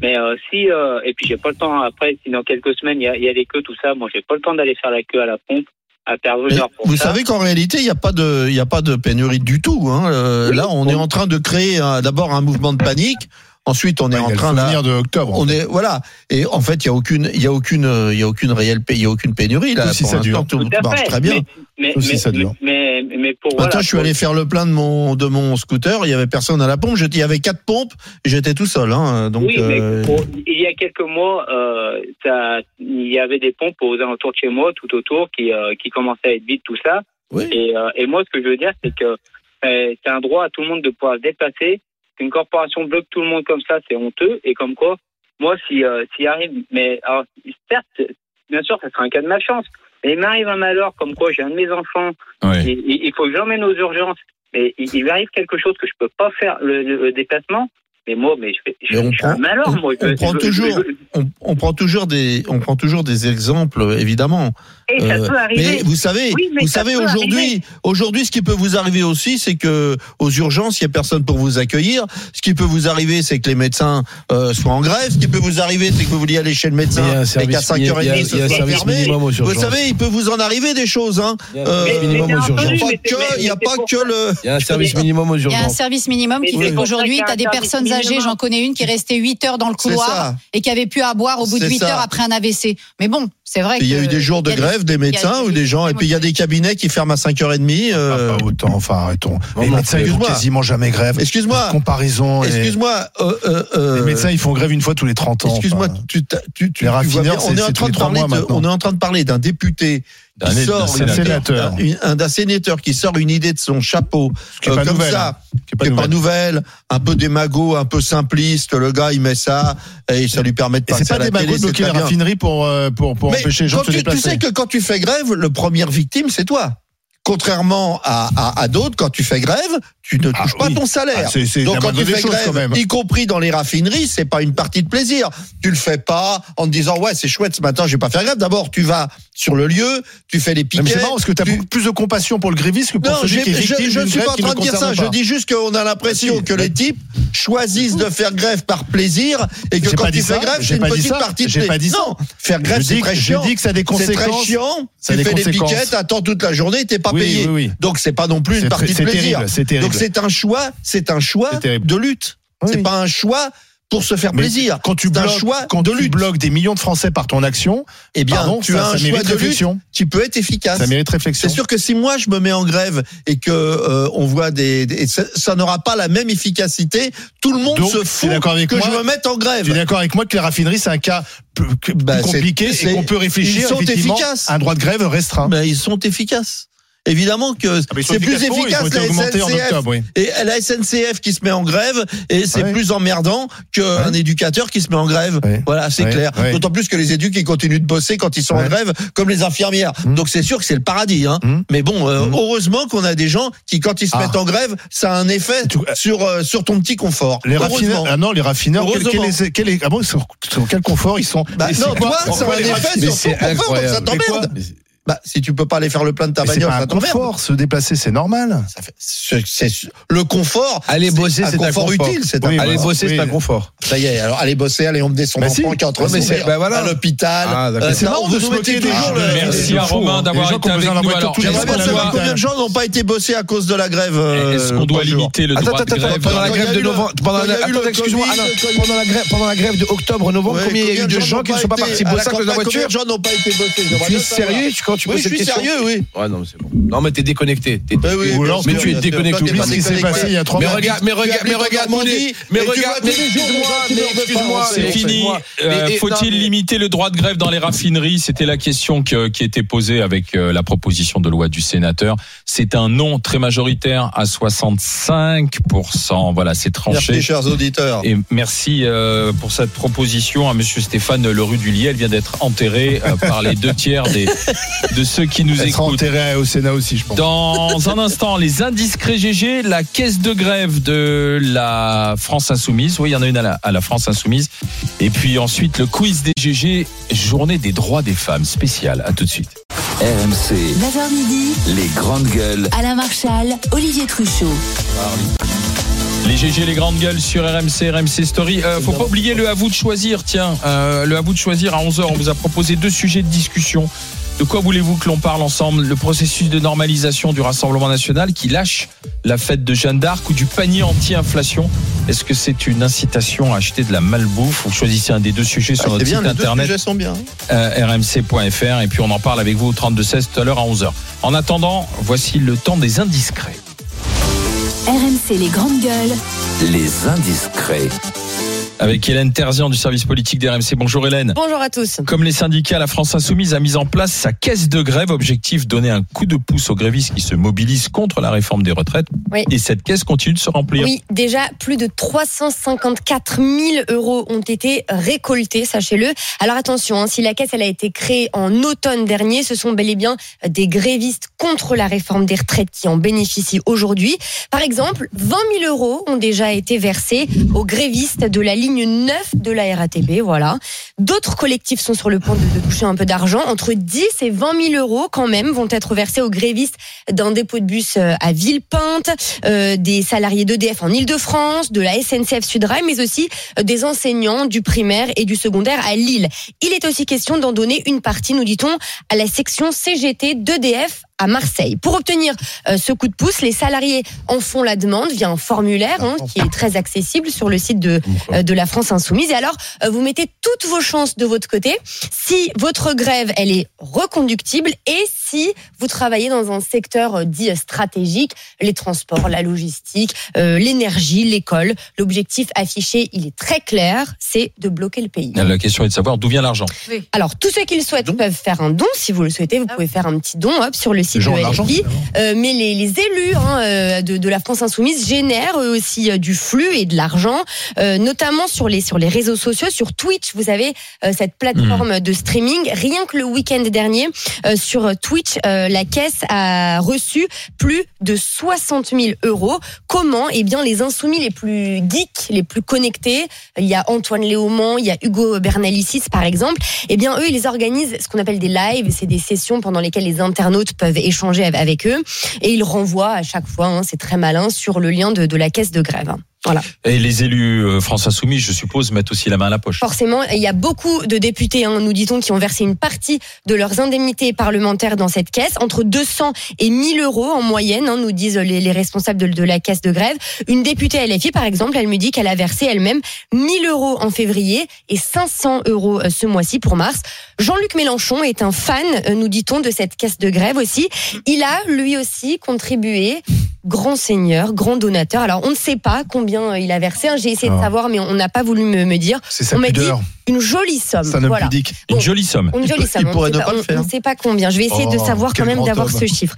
Mais euh, si euh, et puis j'ai pas le temps après, si dans quelques semaines il y a, y a des queues tout ça, moi j'ai pas le temps d'aller faire la queue à la pompe, à perdre une Mais heure pour Vous ça. savez qu'en réalité, il n'y a pas de, il y a pas de pénurie du tout. Hein. Euh, Oui. là, on est en train de créer d'abord un mouvement de panique. Ensuite, on est Ouais, en train là. de octobre. On est voilà et en fait il y a aucune il y a aucune il y a aucune réelle il y a aucune pénurie là Si pour ça dure. tout, Tout tout à marche fait. très bien. Mais, mais, mais, ça dure. mais, mais, mais pour voilà, je suis allé faire le plein de mon de mon scooter. Il y avait personne à la pompe. Il y avait quatre pompes. J'étais tout seul. Hein, donc, oui, mais euh, pour- il y a quelques mois, euh, ça- il y avait des pompes aux alentours de chez moi, tout autour, qui, euh, qui commençaient à être vides, tout ça. Oui. Et, et moi, ce que je veux dire, c'est que c'est un droit à tout le monde de pouvoir se déplacer. Qu'une corporation bloque tout le monde comme ça, c'est honteux. Et comme quoi, moi, si s'il arrive, mais alors, certes, bien sûr, ça sera un cas de malchance. Mais il m'arrive un malheur, comme quoi j'ai un de mes enfants, Ouais. et- et il faut que j'emmène aux urgences. Mais il, il m'arrive quelque chose que je peux pas faire le, déplacement. Mais moi, mais je, fais- je, Mais on je suis un malheur, on- moi. Je- prend toujours- on prend toujours des on prend toujours des exemples, évidemment. Et ça Euh, peut arriver. mais vous savez, Oui, mais vous savez aujourd'hui, aujourd'hui, ce qui peut vous arriver aussi, c'est que aux urgences, il y a personne pour vous accueillir. Ce qui peut vous arriver, c'est que les médecins euh, soient en grève. Ce qui peut vous arriver, c'est que vous vouliez aller chez le médecin et qu'à 5h30 il y a- il y a ce un soit service fermé. minimum aux Vous urgences. savez, il peut vous en arriver des choses. Hein. Il Euh, urgences. n'y a pas que le. Il y a un service minimum aux Il y a un urgences. service minimum qui fait qu'aujourd'hui, tu as des personnes âgées, j'en connais une qui est restée 8 heures dans le couloir et qui avait pu à boire au bout de C'est 8 ça. heures après un AVC. Mais bon, c'est vrai Il y a eu des jours de a grève des médecins ou des gens, et puis il y a des cabinets qui ferment à 5h30. euh, Ah, pas autant, enfin arrêtons. Les non, médecins ils font quasiment jamais grève. Excuse-moi. Comparaison. et- Excuse-moi. euh, euh, euh, Les médecins ils font grève une fois tous les 30 ans. Excuse-moi, enfin. tu, t'as- tu, tu, Les raffineurs, on c'est- est en train de parler, mois de- maintenant. on est en train de parler d'un député qui d'un sort sénateur. un sénateur qui sort une idée de son chapeau qui euh, pas comme nouvelle, ça, hein. Qui est pas nouvelle, un peu démago, un peu simpliste. Le gars, il met ça et ça lui permet de passer c'est à pas la télé. de c'est bloquer les très bien. raffineries pour, euh, pour, pour Mais empêcher les gens de se tu, tu sais que quand tu fais grève, le première victime, c'est toi. Contrairement à, à, à d'autres, quand tu fais grève, tu ne touches pas oui. ton salaire. Ah, c'est- c'est Donc la quand moindre tu fais grève, quand même. y compris dans les raffineries, c'est pas une partie de plaisir. Tu le fais pas en te disant ouais c'est chouette ce matin, je vais pas faire grève. D'abord tu vas sur le lieu, tu fais les piquets. mais c'est marrant parce que tu as tu- plus de compassion pour le gréviste que pour non, celui qui est victime je ne suis pas en train de dire ça. concerne Je pas. dis juste qu'on a l'impression Ah, si. que les types choisissent de faire grève par plaisir et que quand pas fais ça, grève, c'est une pas petite partie j'ai pas dit ça. Faire grève, c'est très que- je chiant. dis que ça a des C'est très conséquences. chiant. Tu fais des conséquences. piquets, t'attends toute la journée, t'es pas payé. Donc c'est pas non plus une partie de plaisir. c'est terrible. C'est un choix, c'est un choix de lutte. Oui, C'est pas un choix pour se faire Mais plaisir. Quand tu bloques, choix quand de tu lutte. bloques des millions de Français par ton action, Eh bien, pardon, tu ça- as un ça choix de lutte réflexion. qui peut être efficace. ça mérite réflexion. C'est sûr que si moi je me mets en grève et que euh, on voit des, des- ça, ça n'aura pas la même efficacité, tout le monde Donc, se fout avec que moi je me mette en grève. Tu es d'accord avec moi que les raffineries, c'est un cas plus, plus Bah, compliqué c'est- et qu'on peut réfléchir ils sont efficaces. un droit de grève restreint. Ben, ils sont efficaces. Évidemment que Ah, c'est plus efficace la SNCF octobre, oui. et la SNCF qui se met en grève et c'est Ouais. plus emmerdant qu'un éducateur qui se met en grève. Voilà, c'est clair. D'autant plus que les éduques ils continuent de bosser quand ils sont en grève, comme les infirmières. Mm. Donc c'est sûr que c'est le paradis. Hein. Mm. Mais bon, euh, Mm. heureusement qu'on a des gens qui, quand ils se Ah. mettent en grève, ça a un effet sur euh, sur ton petit confort. Les raffineurs, ah non, les raffineurs, quel, quel Heureusement. est- quel est- ah bon, sur, sur quel confort ils sont? Bah, non, toi, ça a un effet sur ton confort, donc ça t'emmerde. C'est- Bah, si tu peux pas aller faire le plein de ta Mais c'est bagnole, pas ça un confort, se déplacer, c'est normal. Ça fait- c'est- c'est- le confort. Aller bosser, c'est un confort confort. utile. C'est Oui, un Aller bosser, oui. c'est un confort. Ça y est, alors allez bosser, allez emmener son Bah enfant si. qui est en train de c'est- bah voilà. à l'hôpital. Ah. Euh, C'est non, marrant vous de se moquer des gens, Merci c'est à Romain d'avoir été avec nous. voiture Alors, tous les est-ce J'aimerais bien on savoir combien de gens n'ont pas été bossés à cause de la grève. euh, Est-ce qu'on doit limiter le droit de attends, grève attends, pendant la grève de novembre, pendant la, excuse-moi, pendant grève, de octobre, novembre, Ouais, combien il y a eu de gens qui ne sont pas partis bosser à cause de la voiture Combien de gens n'ont pas été bossés Tu es sérieux quand tu Oui, poses je suis sérieux, oui. Ouais, non, mais c'est bon. Non, mais t'es déconnecté. T'es- Oui, oui, Ou bien alors, sûr, mais tu es déconnecté. Oublie ce qui s'est déconnecté. passé il y a trois Mais regarde, mais regarde, mais regarde, mais regarde, mais excuse-moi, C'est fini. excuse-moi. Euh, et- Faut-il limiter le droit de grève dans les raffineries? C'était la question que- qui était posée avec euh, la proposition de loi du sénateur. C'est un non très majoritaire à 65%. Voilà, c'est tranché. Merci, chers auditeurs. Et merci euh, pour cette proposition à Monsieur Stéphane Leroux du Elle vient d'être enterré euh, par les deux tiers des, de ceux qui nous Elle sera écoutent. enterrée au Sénat aussi, je pense. Dans un instant, les indiscrets GG, la caisse de grève de la France Insoumise. Oui, il y en a une à la, à la France Insoumise. Et puis ensuite, le quiz des GG, journée des droits des femmes spéciale. À tout de suite. RMC, 9h midi, les grandes gueules. Alain Marchal, Olivier Truchot. Les GG, les grandes gueules sur RMC, RMC Story. Euh, faut pas oublier le à vous de choisir. Tiens, euh, le à vous de choisir à 11h. On vous a proposé deux sujets de discussion. De quoi voulez-vous que l'on parle ensemble? Le processus de normalisation du Rassemblement national qui lâche la fête de Jeanne d'Arc ou du panier anti-inflation? Est-ce que c'est une incitation à acheter de la malbouffe? Vous choisissez un des deux sujets sur Ah, notre bien, site les internet sujets sont bien. euh, rmc.fr et puis on en parle avec vous au 32-16 tout à l'heure à 11h. En attendant, voici le temps des indiscrets. RMC les grandes gueules. Les indiscrets. Avec Hélène Terzian du service politique d'RMC. Bonjour Hélène. Bonjour à tous. Comme les syndicats, la France Insoumise a mis en place sa caisse de grève. Objectif donner un coup de pouce aux grévistes qui se mobilisent contre la réforme des retraites. Oui. Et cette caisse continue de se remplir. Oui, déjà plus de 354 000 euros ont été récoltés, sachez-le. Alors attention, hein, si la caisse elle a été créée en automne dernier, ce sont bel et bien des grévistes contre la réforme des retraites qui en bénéficient aujourd'hui. Par exemple, 20 000 euros ont déjà été versés aux grévistes de la ligne 9 de la RATP. Voilà. D'autres collectifs sont sur le point de, toucher un peu d'argent. Entre 10 et 20 000 euros quand même vont être versés aux grévistes d'un dépôt de bus euh, à Villepinte, euh, des salariés d'EDF en Ile-de-France, de la SNCF Sudrail, mais aussi euh, des enseignants du primaire et du secondaire à Lille. Il est aussi question d'en donner une partie, nous dit-on, à la section CGT d'EDF à Marseille. Pour obtenir euh, ce coup de pouce, les salariés en font la demande via un formulaire hein, qui est très accessible sur le site de, euh, de la France Insoumise. Et alors, euh, vous mettez toutes vos chances de votre côté si votre grève, elle est reconductible et si vous travaillez dans un secteur euh, dit stratégique, les transports, la logistique, euh, l'énergie, l'école. L'objectif affiché, il est très clair, c'est de bloquer le pays. La question est de savoir d'où vient l'argent. Alors, tous ceux qui le souhaitent peuvent faire un don. Si vous le souhaitez, vous pouvez faire un petit don hop, sur le site de LFI. Euh, mais les, les élus hein, euh, de, de la France Insoumise génèrent eux aussi euh, du flux et de l'argent, euh, notamment sur les, sur les réseaux sociaux, sur Twitch. Vous avez euh, cette plateforme de streaming. Rien que le week-end dernier, sur Twitch, la caisse a reçu plus de 60 000 euros. Comment Eh bien, les insoumis les plus geeks, les plus connectés, il y a Antoine Léaumont, il y a Hugo Bernalicis par exemple, eh bien eux, ils organisent ce qu'on appelle des lives, c'est des sessions pendant lesquelles les internautes peuvent échanger av- avec eux et ils renvoient à chaque fois, hein, c'est très malin, sur le lien de la caisse de grève. Voilà. Et les élus euh, France Insoumise, je suppose, mettent aussi la main à la poche. Forcément, il y a beaucoup de députés, hein, nous dit-on, qui ont versé une partie de leurs indemnités parlementaires dans cette caisse, entre 200 et 1000 euros en moyenne, hein, nous disent les, les responsables de, de la caisse de grève. Une députée LFI, par exemple, elle me dit qu'elle a versé elle-même 1000 euros en février et 500 euros euh, ce mois-ci pour mars. Jean-Luc Mélenchon est un fan, euh, nous dit-on, de cette caisse de grève aussi. Il a lui aussi contribué grand seigneur, grand donateur. Alors, on ne sait pas combien euh, il a versé. hein. J'ai essayé de Ah. savoir, mais on n'a pas voulu me, me dire. C'est sa on m'a dit une jolie somme. Homme voilà. pudique. Une Bon. jolie somme. Une jolie somme. Il on pourrait ne sait pas on- le faire. On ne sait pas combien. Je vais essayer de Oh, savoir quand même d'avoir ce chiffre.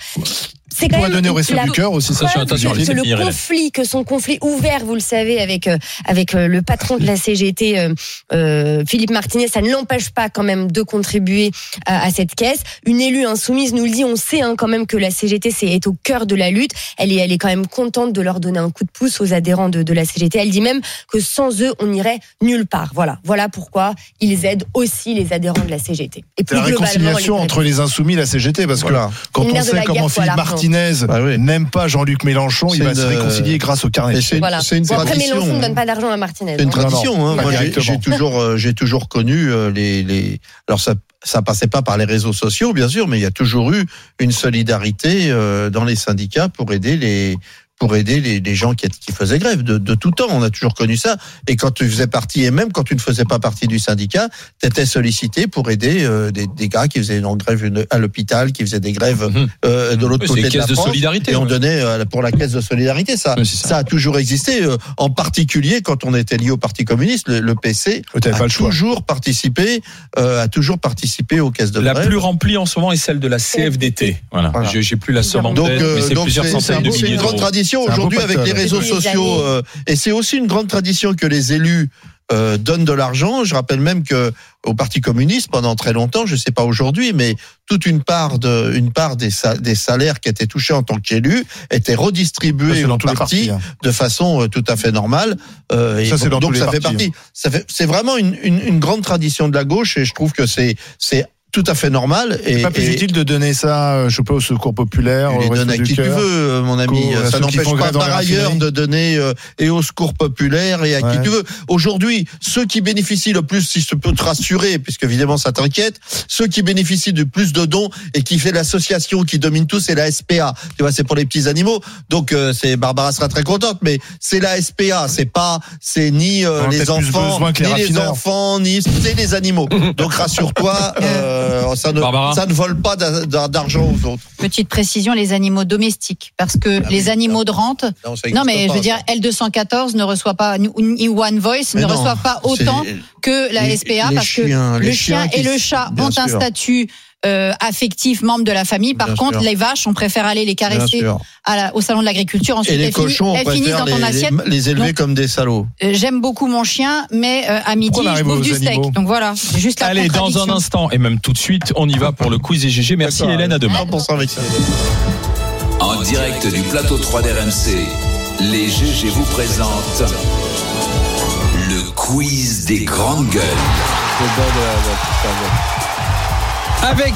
C'est quand même donner au la du cœur aussi. Preuve attention, que les le conflit, que son conflit ouvert, vous le savez, avec euh, avec euh, le patron de la CGT, euh, euh, Philippe Martinez, ça ne l'empêche pas quand même de contribuer à, à cette caisse. Une élue insoumise nous le dit, on sait hein, quand même que la CGT est au cœur de la lutte. Elle est elle est quand même contente de leur donner un coup de pouce aux adhérents de, de la CGT. Elle dit même que sans eux, on n'irait nulle part. Voilà, voilà pourquoi ils aident aussi les adhérents de la CGT. Et plus la réconciliation les entre les insoumis et la CGT, parce Voilà. que quand on sait comment guerre, Philippe voilà. Martinez Ah oui. n'aime pas Jean-Luc Mélenchon, il va se réconcilier euh, grâce au carnet. et c'est une, Voilà. c'est une Bon, après, tradition. Mélenchon ne donne pas d'argent à Martinez. C'est une hein. tradition. Hein. Moi, j'ai- toujours, euh, j'ai toujours connu euh, les, les. Alors ça, ça passait pas par les réseaux sociaux, bien sûr, mais il y a toujours eu une solidarité euh, dans les syndicats pour aider les pour aider les, les gens qui, qui faisaient grève de, de tout temps. On a toujours connu ça. Et quand tu faisais partie, et même quand tu ne faisais pas partie du syndicat, tu étais sollicité pour aider euh, des, des gars qui faisaient une grève une- à l'hôpital, qui faisaient des grèves Mhm. euh, de l'autre Oui, côté les de la caisses de France. solidarité, Et on donnait euh, pour la caisse de solidarité. Ça, Oui, ça. ça a toujours existé. euh, en particulier quand on était lié au Parti communiste, le, le PC a pas le choix. toujours participé, euh, a toujours participé aux caisses de La grève. plus remplie en ce moment est celle de la CFDT. Voilà. Voilà. J'ai plus la somme en Donc, tête, mais c'est plusieurs centaines de milliers d'euros. Tradition aujourd'hui avec les réseaux sociaux. euh, et c'est aussi une grande tradition que les élus euh, donnent de l'argent. Je rappelle même que au Parti communiste, pendant très longtemps, je sais pas aujourd'hui, mais toute une part de, une part des, sa- des salaires qui étaient touchés en tant qu'élus était redistribuée dans au tous les parti partis, hein. de façon euh, tout à fait normale. Euh, et Ça, c'est donc, dans donc tous les ça fait partis, partie. Ça fait, c'est vraiment une, une, une grande tradition de la gauche et je trouve que c'est, c'est tout à fait normal. C'est Et, pas plus et utile de donner ça, euh, je sais pas, au secours populaire, tu les donnes à qui tu veux, euh, mon ami. Ça n'empêche pas par ailleurs de donner euh, et au secours populaire et à Ouais. qui tu veux. Aujourd'hui, ceux qui bénéficient le plus, si je peux te rassurer, puisque évidemment ça t'inquiète, ceux qui bénéficient du plus de dons et qui fait l'association qui domine tout, c'est la SPA. Tu vois, c'est pour les petits animaux. Donc euh, c'est Barbara sera très contente, mais c'est la SPA. C'est pas, c'est ni euh, les enfants, les ni les enfants, ni c'est les animaux. Donc rassure-toi, *laughs* euh, ça ne Barbara ça ne vole pas d'a- d'a- d'argent aux autres. Petite précision, les animaux domestiques, parce que Ah les animaux de rente. Non, mais je veux dire, ça. L214 ne reçoit pas, ni One Voice Mais ne non, reçoivent pas autant que la les- SPA, les parce chiens, que le chien et le chat ont un sûr. statut euh, affectif membre de la famille. Par Bien contre, sûr. les vaches, on préfère aller les caresser sûr. à la- au salon de l'agriculture. Ensuite, Et les elles, finissent- cochons, on elles dans ton les, assiette. les, les élever Donc, comme des salauds. euh, J'aime beaucoup mon chien, mais euh, à midi, je bouffe du steak. Donc voilà, juste la Allez, dans un instant, et même tout de suite, on y va pour le quiz GG. Merci Hélène, à demain. 100% avec ça. En direct du plateau 3 d'RMC, les GG vous présentent le quiz des grandes gueules. Avec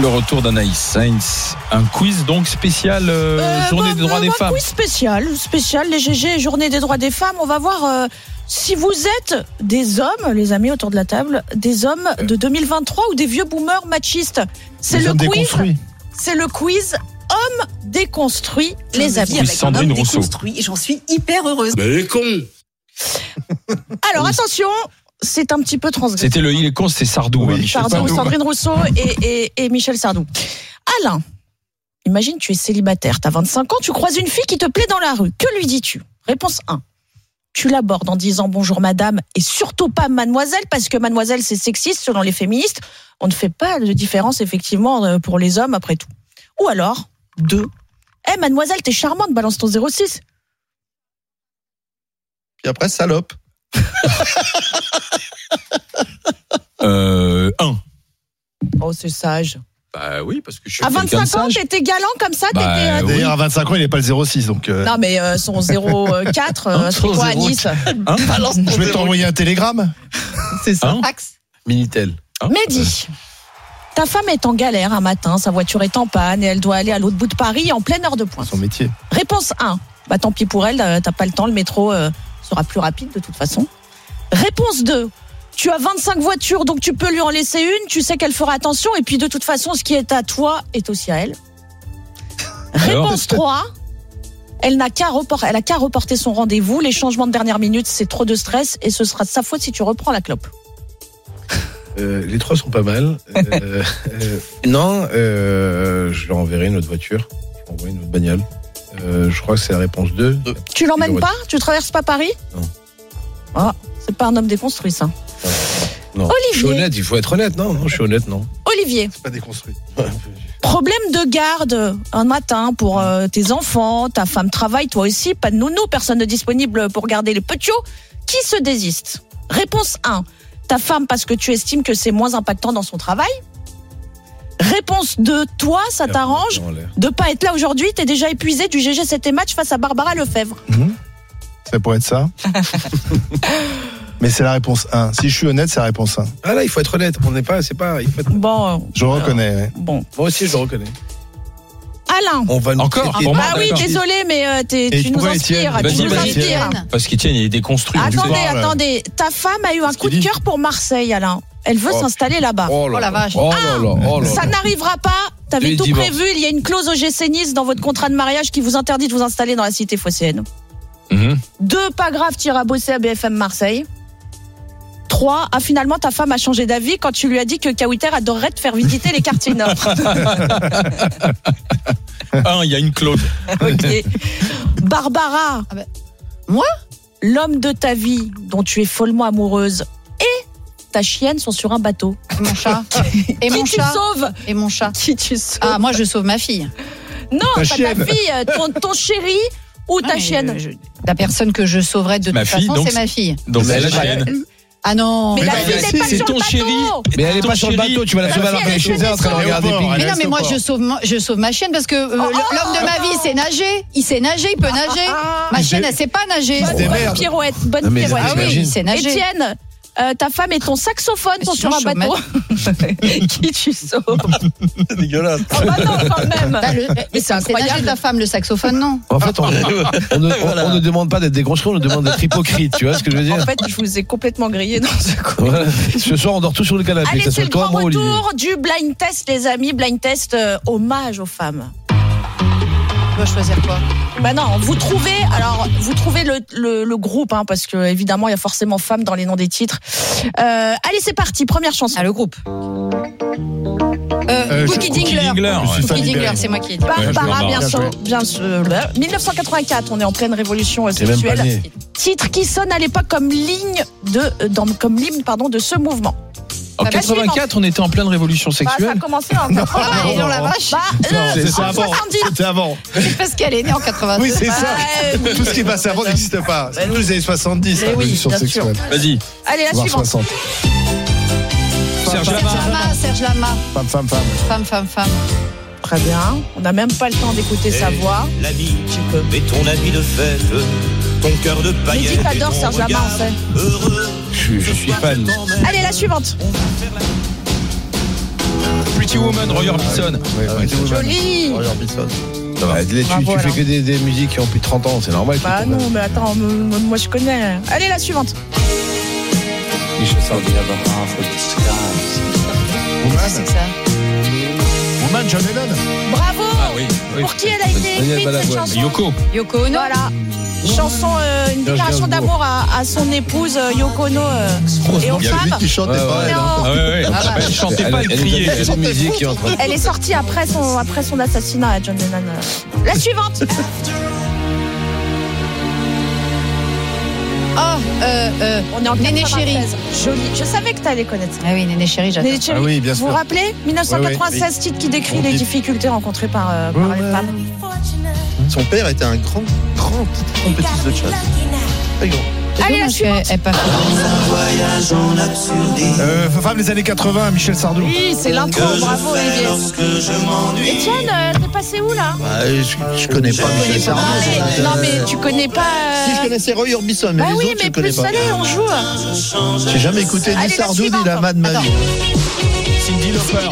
le retour d'Anaïs Sainz, un quiz donc spécial euh, Euh, Journée bah, des droits bah, des bah, femmes. quiz spécial, spécial, les GG, Journée des droits des femmes. On va voir euh, si vous êtes des hommes, les amis autour de la table, des hommes de 2023 ou des vieux boomers machistes. C'est le hommes quiz. déconstruits. C'est le quiz homme déconstruit, les amis. avec un Sandrine homme Rousseau. déconstruit j'en suis hyper heureuse. Mais les cons Alors attention, c'est un petit peu transgressif. C'était le Il est con, c'était Sardou. Oui, hein, Michel Sardou, Sardou. Sandrine Rousseau et, et- et Michel Sardou. Alain, imagine tu es célibataire, tu as 25 ans, tu croises une fille qui te plaît dans la rue. Que lui dis-tu? Réponse 1. Tu l'abordes en disant bonjour madame et surtout pas mademoiselle parce que mademoiselle c'est sexiste selon les féministes. On ne fait pas de différence effectivement euh, pour les hommes après tout. Ou alors, 2. Eh mademoiselle, t'es charmante, balance ton 06. Puis après, salope. *laughs* Euh, un. Oh, c'est sage. Bah oui, parce que je suis À quelqu'un de 25 ans, sage. t'étais galant comme ça, Bah, t'étais. euh, oui. D'ailleurs, à 25 ans, il n'est pas le 06, donc. euh, Non, mais euh, son 04, euh, Hein, *laughs* c'est son quoi à 04? Nice Hein Je vais t'envoyer un télégramme. *laughs* C'est ça. Hein Axe. Minitel. Hein Mehdi, ta femme est en galère un matin, sa voiture est en panne et elle doit aller à l'autre bout de Paris en pleine heure de pointe. Son métier. Réponse 1. Bah tant pis pour elle, euh, t'as pas le temps, le métro euh, sera plus rapide de toute façon. Réponse 2. Tu as 25 voitures, donc tu peux lui en laisser une, tu sais qu'elle fera attention, et puis de toute façon, ce qui est à toi est aussi à elle. *laughs* Alors Réponse 3. Elle n'a qu'à repor- elle a qu'à reporter son rendez-vous. Les changements de dernière minute, c'est trop de stress et ce sera de sa faute si tu reprends la clope. *laughs* Euh, les trois sont pas mal. Euh, euh, non, euh, je leur enverrai une autre voiture. Je leur enverrai une autre bagnole. Euh, je crois que c'est la réponse 2. Tu l'emmènes pas Tu traverses pas Paris Non. Ah, c'est pas un homme déconstruit ça. Non. Je suis honnête, il faut être honnête. Non, non, je suis honnête, non. Olivier, Pas déconstruit. problème de garde un matin pour euh, tes enfants, ta femme travaille, toi aussi, pas de nounou, personne de disponible pour garder les petits. Qui se désiste? Réponse 1. Ta femme parce que tu estimes que c'est moins impactant dans son travail? Réponse 2. Toi, ça t'arrange de pas être là aujourd'hui, t'es déjà épuisé du GG 7 match face à Barbara Lefebvre? Ça pourrait être ça. *laughs* Mais c'est la réponse 1. Si je suis honnête, c'est la réponse 1. Ah là, il faut être honnête. On n'est pas, c'est pas. Il faut être... Bon, euh, Je le reconnais. ouais. bon. Moi aussi, je le reconnais. Alain. On va nous Encore traiter- Pour moi, Ah oui, d'accord. désolé, mais euh, t'es- Et tu nous pourquoi inspires. Tu nous vas-y. inspires. Parce qu'Étienne, il est déconstruit. on Attendez, parle. attendez. Ta femme a eu un coup de cœur pour Marseille, Alain. Elle veut Oh. s'installer là-bas. Oh, là Oh la là. vache. Oh là là. Oh là Ça là. n'arrivera pas. T'avais tout divorces. prévu. Il y a une clause au GC Nice dans votre contrat de mariage qui vous interdit de vous installer dans la cité phocéenne. Mhm. Deux, pas grave, tu iras bosser à BFM Marseille. Ah, finalement, ta femme a changé d'avis quand tu lui as dit que Kawiter adorerait te faire visiter les quartiers nord. *laughs* Un, il y a une clause. *laughs* Ok. Barbara. Ah ben, moi L'homme de ta vie, dont tu es follement amoureuse, et ta chienne sont sur un bateau. Et mon chat. *laughs* Et Qui mon tu chat. sauves Et mon chat. Qui tu sauves Ah, moi, je sauve ma fille. Non, Ta pas chienne. ta fille, euh, ton, ton chéri ou ta Ah, chienne. je- La personne que je sauverais de Ma toute fille, façon, donc c'est ma fille. Donc c'est la chienne. Ah non. Mais Mais la non, fille n'est pas c'est sur ton le bateau. chéri. Mais elle est Ton pas sur le bateau, tu vas la sauver alors qu'elle est chez elle en train de regarder Mais non, mais moi, je sauve, je sauve ma chienne parce que euh, Oh, l'homme de ma vie, il sait nager. Il sait nager, il peut nager. Ma chienne, elle sait pas nager. Bonne pirouette, bonne pirouette. Ah oui, T'imagines il sait nager. Étienne, euh, ta femme et ton saxophone sont sur un bateau. *laughs* Qui tu sauves C'est dégueulasse. Oh bah non, quand même. Bah, le- Mais c'est incroyable. ta femme, le saxophone, non En fait, on, *laughs* on ne, on- Voilà. on ne demande pas d'être des grosses on nous demande d'être hypocrite. Tu vois ce que je veux dire En fait, je vous ai complètement grillé dans ce coup. Voilà. *laughs* Ce soir, on dort tous sur le canapé. Allez, c'est le grand retour du blind test, les amis. Blind test euh, hommage aux femmes. Tu dois choisir quoi Bah non, vous trouvez, alors vous trouvez le, le, le groupe, hein, parce que évidemment il y a forcément femmes dans les noms des titres. Euh, allez, c'est parti, première chanson. Ah, le groupe. Euh, Euh, Cookie Dingler. Cookie Dingler, c'est moi qui ai dit. Barbara, bien sûr, bien sûr. 1984, on est en pleine révolution euh, sexuelle. Titre qui sonne à l'époque comme ligne de, euh, dans, comme l'hymne pardon de ce mouvement. En La 84, on était en pleine révolution Bah, ça a sexuelle. commencé en 80. Ah, bah, et non, la vache. Bah, euh, C'est avant. 70. C'était avant. C'est parce qu'elle est née en 80. Oui, c'est ça. Ouais. Tout ce qui est passé avant n'existe pas. C'est tous les années 70, Mais la oui, révolution bien sûr. sexuelle. Vas-y. Allez, la suivante. 60. Serge. Lama, Serge Lama. Femme, femme, femme. Femme, femme, femme. Très bien. On n'a même pas le temps d'écouter sa voix. La vie, mets ton habit de fête, ton cœur de paillettes. et t'adore ton Serge Lama, on sait. Heureux, Je, suis- je suis fan. Allez, la suivante. Pretty Woman, Roy Orbison. Ouais, ouais, c'est vrai. Joli. Roy Orbison. Ouais, tu, Bravo, tu fais alors. que des, des musiques qui ont plus de 30 ans, c'est normal. Bah non, mais attends, moi je connais. Allez, la suivante. Sardou. C'est ça? Woman, John Lennon. Bravo. Ah oui, oui. Pour qui elle a été écrite cette chanson Yoko. Yoko Ono. Voilà. Chanson, euh, une déclaration d'amour à, à son épouse euh, Yoko Ono euh, et aux Il y a lui femmes. qui chantait Ouais, pas, ouais, elle. Hein. Ah ouais, ouais. Ah bah. Chantait pas, criait. qui est en train de- Elle est sortie après son, après son assassinat à John Lennon. La suivante. Oh, euh, euh, On est en Néné 96. Joli. Je savais que tu allais connaître ça. Ah oui, Néné Chéri, j'adore. Néné Chéri, Ah oui, bien vous vous sûr. rappelez 1996, titre qui décrit les difficultés rencontrées par, euh, par Ouais, les femmes. Son père était un grand, grand trompettiste de jazz. Très grand. Allez, la fait. Euh, femme des années 80, Michel Sardou. Oui, c'est l'intro, bravo Olivier. Etienne, euh, t'es passé où là? Bah, je, je connais pas Michel Sardou. non mais, Euh, non mais tu connais pas. euh, Si je connaissais Roy Orbison, mais Bah les oui, autres, je mais connais plus pas. salé, on joue. J'ai jamais écouté Allez, ni Sardou ni suivante. la Mad de Cindy Lauper.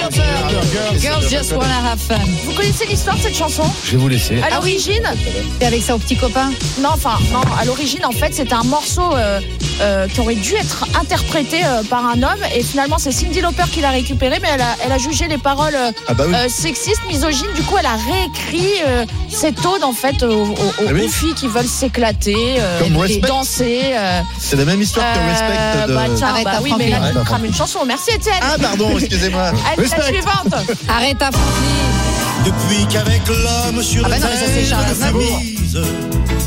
Girls just wanna have fun. Vous connaissez l'histoire de cette chanson? Je vais vous laisser. À l'origine, T'es avec ça au petit copain non, enfin, non, à l'origine, en fait, c'était un morceau euh, euh, qui aurait dû être interprété euh, par un homme, et finalement, c'est Cindy Lauper qui l'a récupéré, mais elle a, elle a jugé les paroles euh, Ah bah oui. euh, sexistes, misogynes. Du coup, elle a réécrit euh, cette ode, en fait, aux, aux- aux- Ah oui. aux filles qui veulent s'éclater, euh, danser. euh, C'est la même histoire que Respect de. bah, tiens, Arrête bah oui, mais là, tu crames une chanson. Merci, Étienne. Ah pardon, excusez-moi. Allez, la suivante. Arrête à Franklin. Depuis qu'avec l'homme sur Ah bah non, mais ça, c'est Charles Aznavour.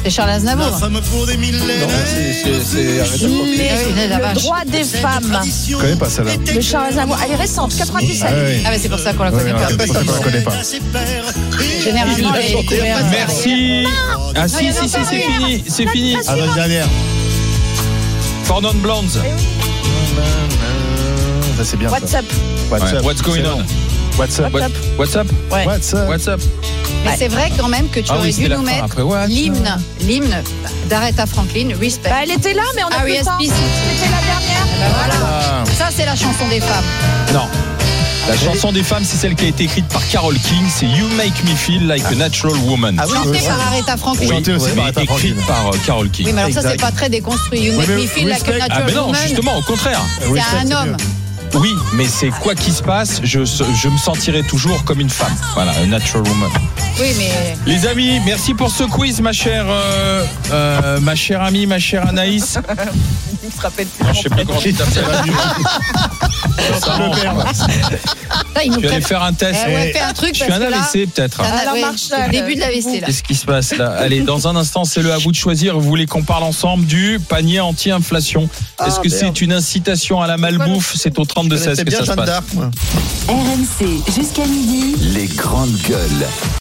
C'est Charles Aznavour. femme pour des Non, millénaires. c'est- arrête Ah le droit des femmes Je connais pas celle-là. de Charles Aznavour. Elle est récente, 97. Ah oui. Ah bah c'est pour ça qu'on la connaît ouais, pas. c'est pour ça qu'on la connaît pas. Généralement, les découvertes. Merci. Ah Non, si, si, si, c'est fini. C'est fini. Ah, la dernière. Non Blondes. Ça, c'est bien. What's up What's Ouais. up What's going on? What's up What- What's up Ouais. What's up What's up Mais c'est vrai quand même que tu Ah oui, aurais dû nous mettre l'hymne, l'hymne d'Aretha Franklin, Respect. Bah, elle était là, mais on a plus le temps. C'était la dernière. Eh ben voilà. Ah. Ça c'est la chanson des femmes. Non. La chanson des femmes, c'est celle qui a été écrite par Carole King. C'est You Make Me Feel Like a Natural Woman. Ah oui, Chantée par Aretha Franklin. Oui, Chantée aussi mais par Aretha écrite Franklin. par euh, Carole King. Oui, mais alors ça c'est pas très déconstruit. You Oui, Make mais Me Feel Like a Respect- Ah Natural ben non, Woman. justement, au contraire. Oui, C'est un homme. Oui, mais c'est quoi qui se passe, je, je me sentirai toujours comme une femme. Voilà, a natural woman. Oui, mais Les amis, merci pour ce quiz, ma chère, euh, euh, ma chère amie, ma chère Anaïs. *laughs* Il se rappelle plus. Non, je sais plus comment tu t'appelles. *laughs* Tu allais prête- faire un test. Eh ouais, fais un truc Je suis un que là, AVC peut-être. Alors, le début de la WC là. Qu'est-ce qui se passe là? Allez, dans un instant, c'est le à vous de choisir. Vous voulez qu'on parle ensemble du panier anti-inflation Est-ce Ah, que merde. c'est une incitation à la malbouffe C'est au 32 16 C'est que ça se passe. RMC jusqu'à midi. Les grandes gueules.